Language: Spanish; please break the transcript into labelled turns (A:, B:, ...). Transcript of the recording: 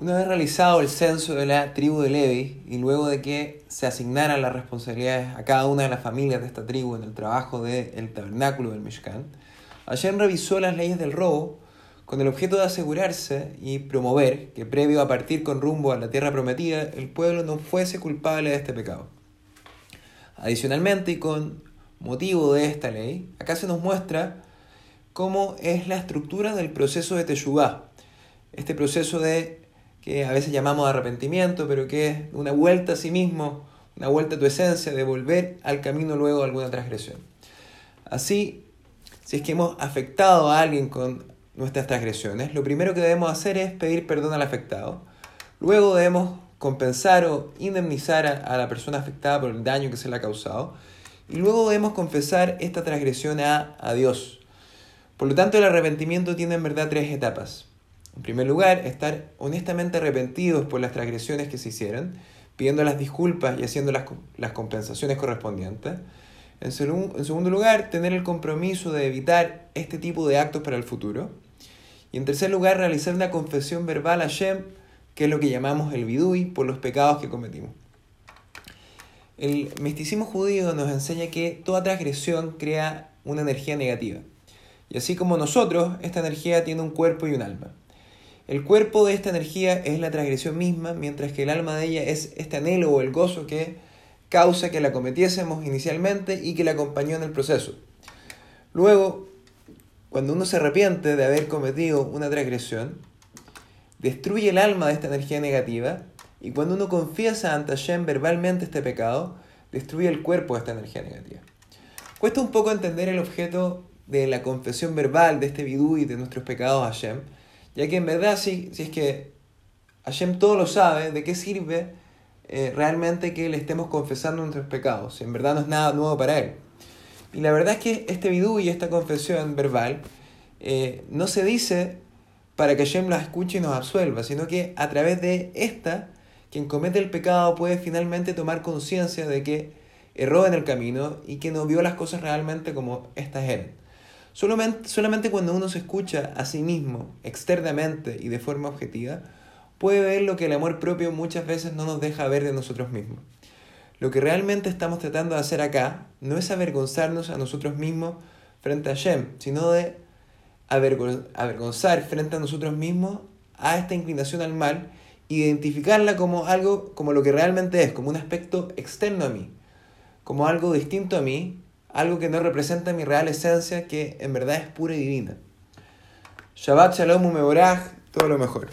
A: Una vez realizado el censo de la tribu de Levi y luego de que se asignaran las responsabilidades a cada una de las familias de esta tribu en el trabajo del tabernáculo del Mishkan, Hashem revisó las leyes del robo con el objeto de asegurarse y promover que previo a partir con rumbo a la tierra prometida el pueblo no fuese culpable de este pecado. Adicionalmente y con motivo de esta ley, acá se nos muestra cómo es la estructura del proceso de Teshuvah, este proceso de a veces llamamos arrepentimiento, pero que es una vuelta a sí mismo, una vuelta a tu esencia, de volver al camino luego de alguna transgresión. Así, si es que hemos afectado a alguien con nuestras transgresiones, lo primero que debemos hacer es pedir perdón al afectado. Luego debemos compensar o indemnizar a, la persona afectada por el daño que se le ha causado. Y luego debemos confesar esta transgresión a, a Dios. Por lo tanto, el arrepentimiento tiene en verdad tres etapas. Primer lugar, estar honestamente arrepentidos por las transgresiones que se hicieron, pidiendo las disculpas y haciendo las, las compensaciones correspondientes. En, en segundo lugar, tener el compromiso de evitar este tipo de actos para el futuro. Y en tercer lugar, realizar una confesión verbal a Shem, que es lo que llamamos el vidui, por los pecados que cometimos. El misticismo judío nos enseña que toda transgresión crea una energía negativa. Y así como nosotros, esta energía tiene un cuerpo y un alma. El cuerpo de esta energía es la transgresión misma, mientras que el alma de ella es este anhelo o el gozo que causa que la cometiésemos inicialmente y que la acompañó en el proceso. Luego, cuando uno se arrepiente de haber cometido una transgresión, destruye el alma de esta energía negativa y cuando uno confiesa ante Hashem verbalmente este pecado, destruye el cuerpo de esta energía negativa. Cuesta un poco entender el objeto de la confesión verbal de este vidú y de nuestros pecados a Hashem, ya que en verdad, si, si es que Hashem todo lo sabe, ¿de qué sirve eh, realmente que le estemos confesando nuestros pecados? Si en verdad no es nada nuevo para Él. Y la verdad es que este vidú y esta confesión verbal eh, no se dice para que Hashem la escuche y nos absuelva, sino que a través de esta, quien comete el pecado puede finalmente tomar conciencia de que erró en el camino y que no vio las cosas realmente como estas eran. Solamente, cuando uno se escucha a sí mismo externamente y de forma objetiva, puede ver lo que el amor propio muchas veces no nos deja ver de nosotros mismos. Lo que realmente estamos tratando de hacer acá no es avergonzarnos a nosotros mismos frente a Shem, sino de avergonzar frente a nosotros mismos a esta inclinación al mal, identificarla como algo, como lo que realmente es, como un aspecto externo a mí, como algo distinto a mí algo que no representa mi real esencia, que en verdad es pura y divina. Shabbat Shalom Umeboraj, todo lo mejor.